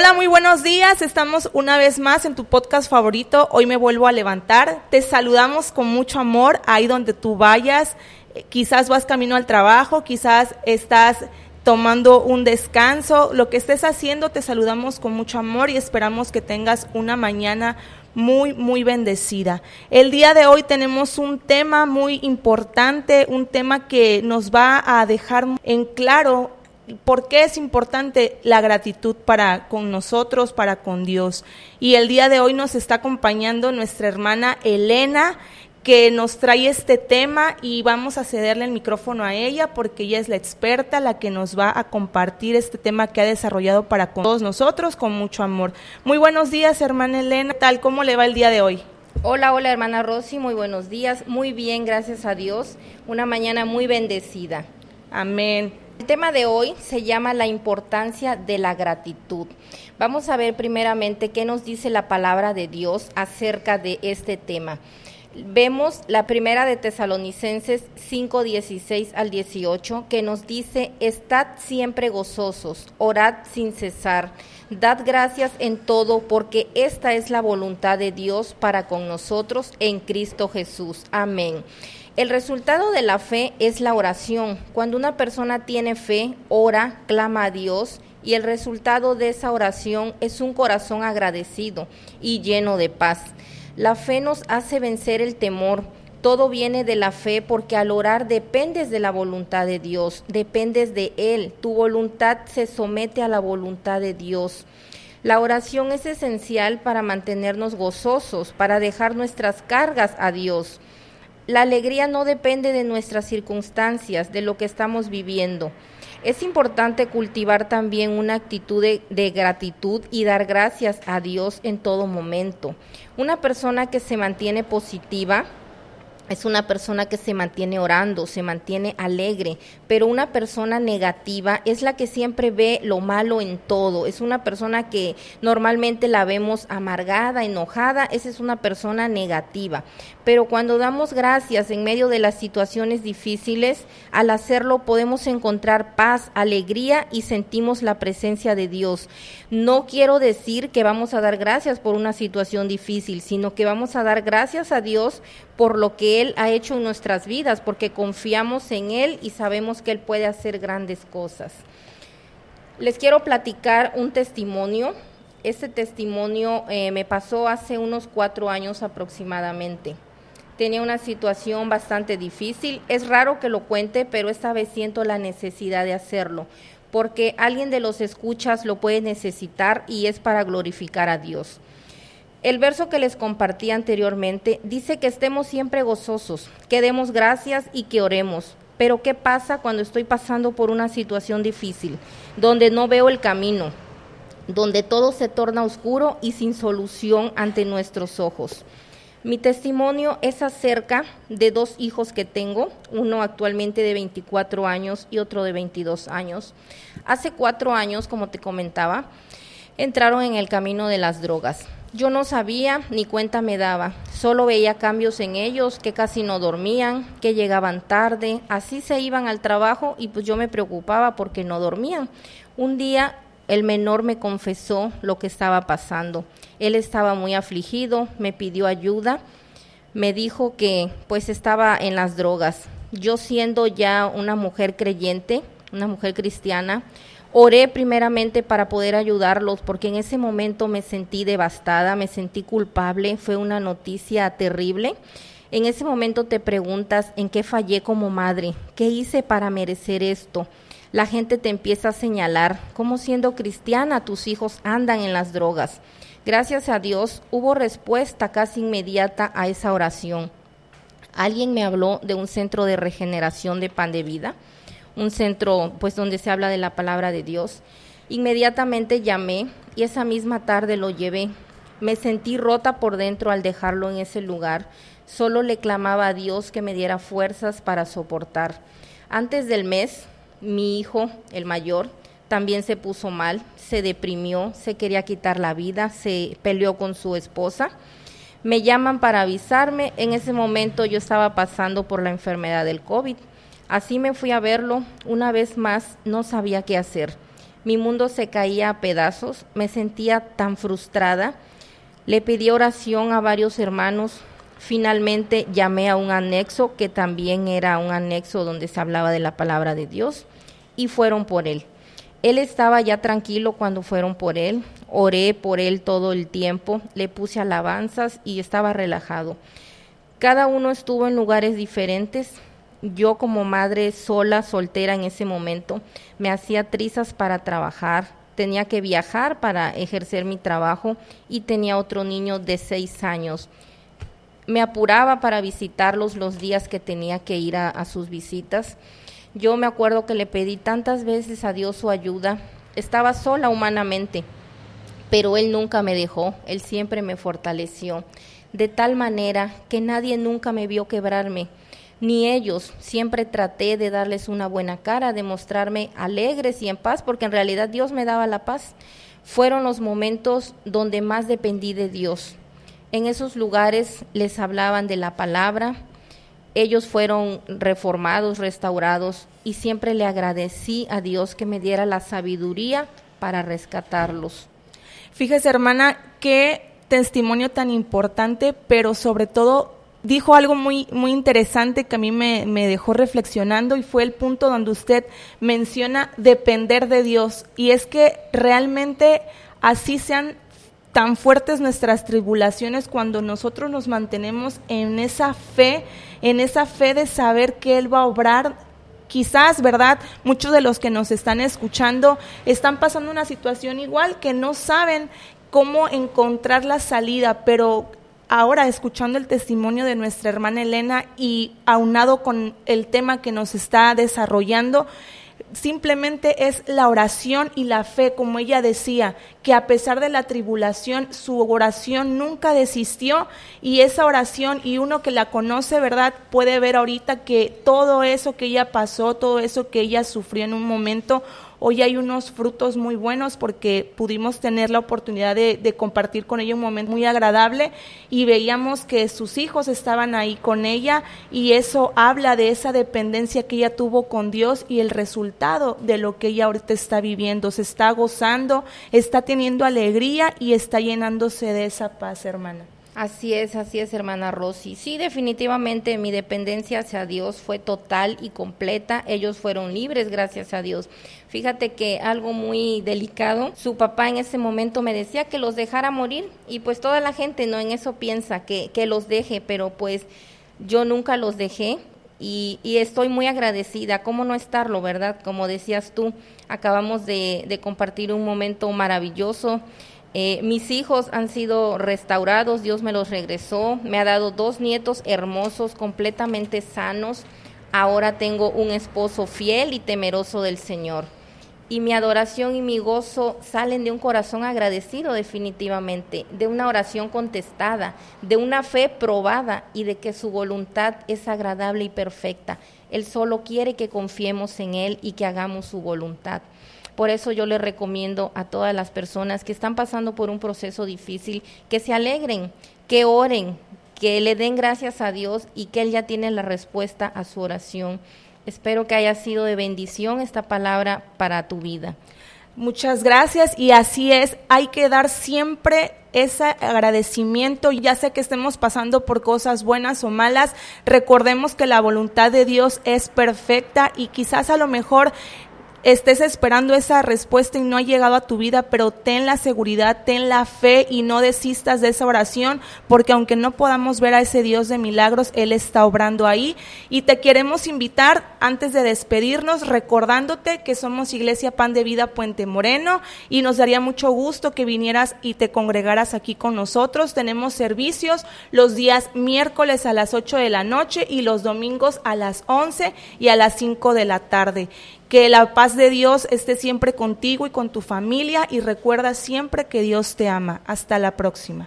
Hola, muy buenos días. Estamos una vez más en tu podcast favorito. Hoy me vuelvo a levantar. Te saludamos con mucho amor ahí donde tú vayas. Eh, Quizás vas camino al trabajo, quizás estás tomando un descanso. Lo que estés haciendo, te saludamos con mucho amor y esperamos que tengas una mañana muy, muy bendecida. El día de hoy tenemos un tema muy importante, un tema que nos va a dejar en claro por qué es importante la gratitud para con nosotros, para con Dios. Y el día de hoy nos está acompañando nuestra hermana Elena, que nos trae este tema y vamos a cederle el micrófono a ella porque ella es la experta, la que nos va a compartir este tema que ha desarrollado para con todos nosotros con mucho amor. Muy buenos días, hermana Elena. ¿Tal cómo le va el día de hoy? Hola, hola hermana Rosy, muy buenos días. Muy bien, gracias a Dios. Una mañana muy bendecida. Amén. El tema de hoy se llama la importancia de la gratitud. Vamos a ver primeramente qué nos dice la palabra de Dios acerca de este tema. Vemos la primera de Tesalonicenses 5, 16 al 18, que nos dice, estad siempre gozosos, orad sin cesar, dad gracias en todo, porque esta es la voluntad de Dios para con nosotros en Cristo Jesús. Amén. El resultado de la fe es la oración. Cuando una persona tiene fe, ora, clama a Dios y el resultado de esa oración es un corazón agradecido y lleno de paz. La fe nos hace vencer el temor. Todo viene de la fe porque al orar dependes de la voluntad de Dios, dependes de Él. Tu voluntad se somete a la voluntad de Dios. La oración es esencial para mantenernos gozosos, para dejar nuestras cargas a Dios. La alegría no depende de nuestras circunstancias, de lo que estamos viviendo. Es importante cultivar también una actitud de, gratitud y dar gracias a Dios en todo momento. Una persona que se mantiene positiva es una persona que se mantiene orando, se mantiene alegre, pero una persona negativa es la que siempre ve lo malo en todo, es una persona que normalmente la vemos amargada, enojada, esa es una persona negativa. Pero cuando damos gracias en medio de las situaciones difíciles, al hacerlo podemos encontrar paz, alegría y sentimos la presencia de Dios. No quiero decir que vamos a dar gracias por una situación difícil, sino que vamos a dar gracias a Dios por lo que Él ha hecho en nuestras vidas, porque confiamos en Él y sabemos que Él puede hacer grandes cosas. Les quiero platicar un testimonio. Este testimonio eh, me pasó hace unos cuatro años aproximadamente. Tenía una situación bastante difícil. Es raro que lo cuente, pero esta vez siento la necesidad de hacerlo, porque alguien de los escuchas lo puede necesitar y es para glorificar a Dios. El verso que les compartí anteriormente dice que estemos siempre gozosos, que demos gracias y que oremos. Pero ¿qué pasa cuando estoy pasando por una situación difícil, donde no veo el camino, donde todo se torna oscuro y sin solución ante nuestros ojos? Mi testimonio es acerca de dos hijos que tengo, uno actualmente de 24 años y otro de 22 años. Hace cuatro años, como te comentaba, entraron en el camino de las drogas. Yo no sabía ni cuenta me daba, solo veía cambios en ellos, que casi no dormían, que llegaban tarde, así se iban al trabajo y pues yo me preocupaba porque no dormían. Un día el menor me confesó lo que estaba pasando. Él estaba muy afligido, me pidió ayuda, me dijo que pues estaba en las drogas. Yo siendo ya una mujer creyente, una mujer cristiana, Oré primeramente para poder ayudarlos porque en ese momento me sentí devastada, me sentí culpable, fue una noticia terrible. En ese momento te preguntas en qué fallé como madre, qué hice para merecer esto. La gente te empieza a señalar cómo siendo cristiana tus hijos andan en las drogas. Gracias a Dios hubo respuesta casi inmediata a esa oración. Alguien me habló de un centro de regeneración de pan de vida un centro pues donde se habla de la palabra de Dios. Inmediatamente llamé y esa misma tarde lo llevé. Me sentí rota por dentro al dejarlo en ese lugar. Solo le clamaba a Dios que me diera fuerzas para soportar. Antes del mes, mi hijo, el mayor, también se puso mal, se deprimió, se quería quitar la vida, se peleó con su esposa. Me llaman para avisarme. En ese momento yo estaba pasando por la enfermedad del COVID. Así me fui a verlo. Una vez más no sabía qué hacer. Mi mundo se caía a pedazos, me sentía tan frustrada. Le pedí oración a varios hermanos. Finalmente llamé a un anexo, que también era un anexo donde se hablaba de la palabra de Dios, y fueron por él. Él estaba ya tranquilo cuando fueron por él. Oré por él todo el tiempo, le puse alabanzas y estaba relajado. Cada uno estuvo en lugares diferentes. Yo como madre sola, soltera en ese momento, me hacía trizas para trabajar, tenía que viajar para ejercer mi trabajo y tenía otro niño de seis años. Me apuraba para visitarlos los días que tenía que ir a, sus visitas. Yo me acuerdo que le pedí tantas veces a Dios su ayuda. Estaba sola humanamente, pero Él nunca me dejó, Él siempre me fortaleció de tal manera que nadie nunca me vio quebrarme, ni ellos. Siempre traté de darles una buena cara, de mostrarme alegres y en paz, porque en realidad Dios me daba la paz. Fueron los momentos donde más dependí de Dios. En esos lugares les hablaban de la palabra, ellos fueron reformados, restaurados, y siempre le agradecí a Dios que me diera la sabiduría para rescatarlos. Fíjese, hermana, que testimonio tan importante, pero sobre todo dijo algo muy, muy interesante que a mí me, me, dejó reflexionando y fue el punto donde usted menciona depender de Dios. Y es que realmente así sean tan fuertes nuestras tribulaciones cuando nosotros nos mantenemos en esa fe, en esa fe de saber que Él va a obrar quizás, ¿verdad? Muchos de los que nos están escuchando están pasando una situación igual que no saben cómo encontrar la salida, pero ahora escuchando el testimonio de nuestra hermana Elena y aunado con el tema que nos está desarrollando, simplemente es la oración y la fe, como ella decía, que a pesar de la tribulación, su oración nunca desistió y esa oración, y uno que la conoce, ¿verdad? Puede ver ahorita que todo eso que ella pasó, todo eso que ella sufrió en un momento, Hoy hay unos frutos muy buenos porque pudimos tener la oportunidad de, compartir con ella un momento muy agradable y veíamos que sus hijos estaban ahí con ella y eso habla de esa dependencia que ella tuvo con Dios y el resultado de lo que ella ahorita está viviendo. Se está gozando, está teniendo alegría y está llenándose de esa paz, hermana. Así es, así es, hermana Rosy. Sí, definitivamente mi dependencia hacia Dios fue total y completa. Ellos fueron libres, gracias a Dios. Fíjate que algo muy delicado, su papá en ese momento me decía que los dejara morir y pues toda la gente no en eso piensa que, que los deje, pero pues yo nunca los dejé. Y, y, estoy muy agradecida. ¿Cómo no estarlo, verdad? Como decías tú, acabamos de, de compartir un momento maravilloso. Eh, mis hijos han sido restaurados, Dios me los regresó, me ha dado dos nietos hermosos, completamente sanos. Ahora tengo un esposo fiel y temeroso del Señor. Y mi adoración y mi gozo salen de un corazón agradecido definitivamente, de una oración contestada, de una fe probada y de que su voluntad es agradable y perfecta. Él solo quiere que confiemos en Él y que hagamos su voluntad. Por eso yo le recomiendo a todas las personas que están pasando por un proceso difícil que se alegren, que oren, que le den gracias a Dios y que Él ya tiene la respuesta a su oración. Espero que haya sido de bendición esta palabra para tu vida. Muchas gracias y así es, hay que dar siempre ese agradecimiento, ya sea que estemos pasando por cosas buenas o malas, recordemos que la voluntad de Dios es perfecta y quizás a lo mejor estés esperando esa respuesta y no ha llegado a tu vida, pero ten la seguridad, ten la fe y no desistas de esa oración, porque aunque no podamos ver a ese Dios de milagros, Él está obrando ahí. Y te queremos invitar, antes de despedirnos, recordándote que somos Iglesia Pan de Vida Puente Moreno y nos daría mucho gusto que vinieras y te congregaras aquí con nosotros. Tenemos servicios los días miércoles a las 8 de la noche y los domingos a las 11 y a las 5 de la tarde. Que la paz de Dios esté siempre contigo y con tu familia y recuerda siempre que Dios te ama. Hasta la próxima.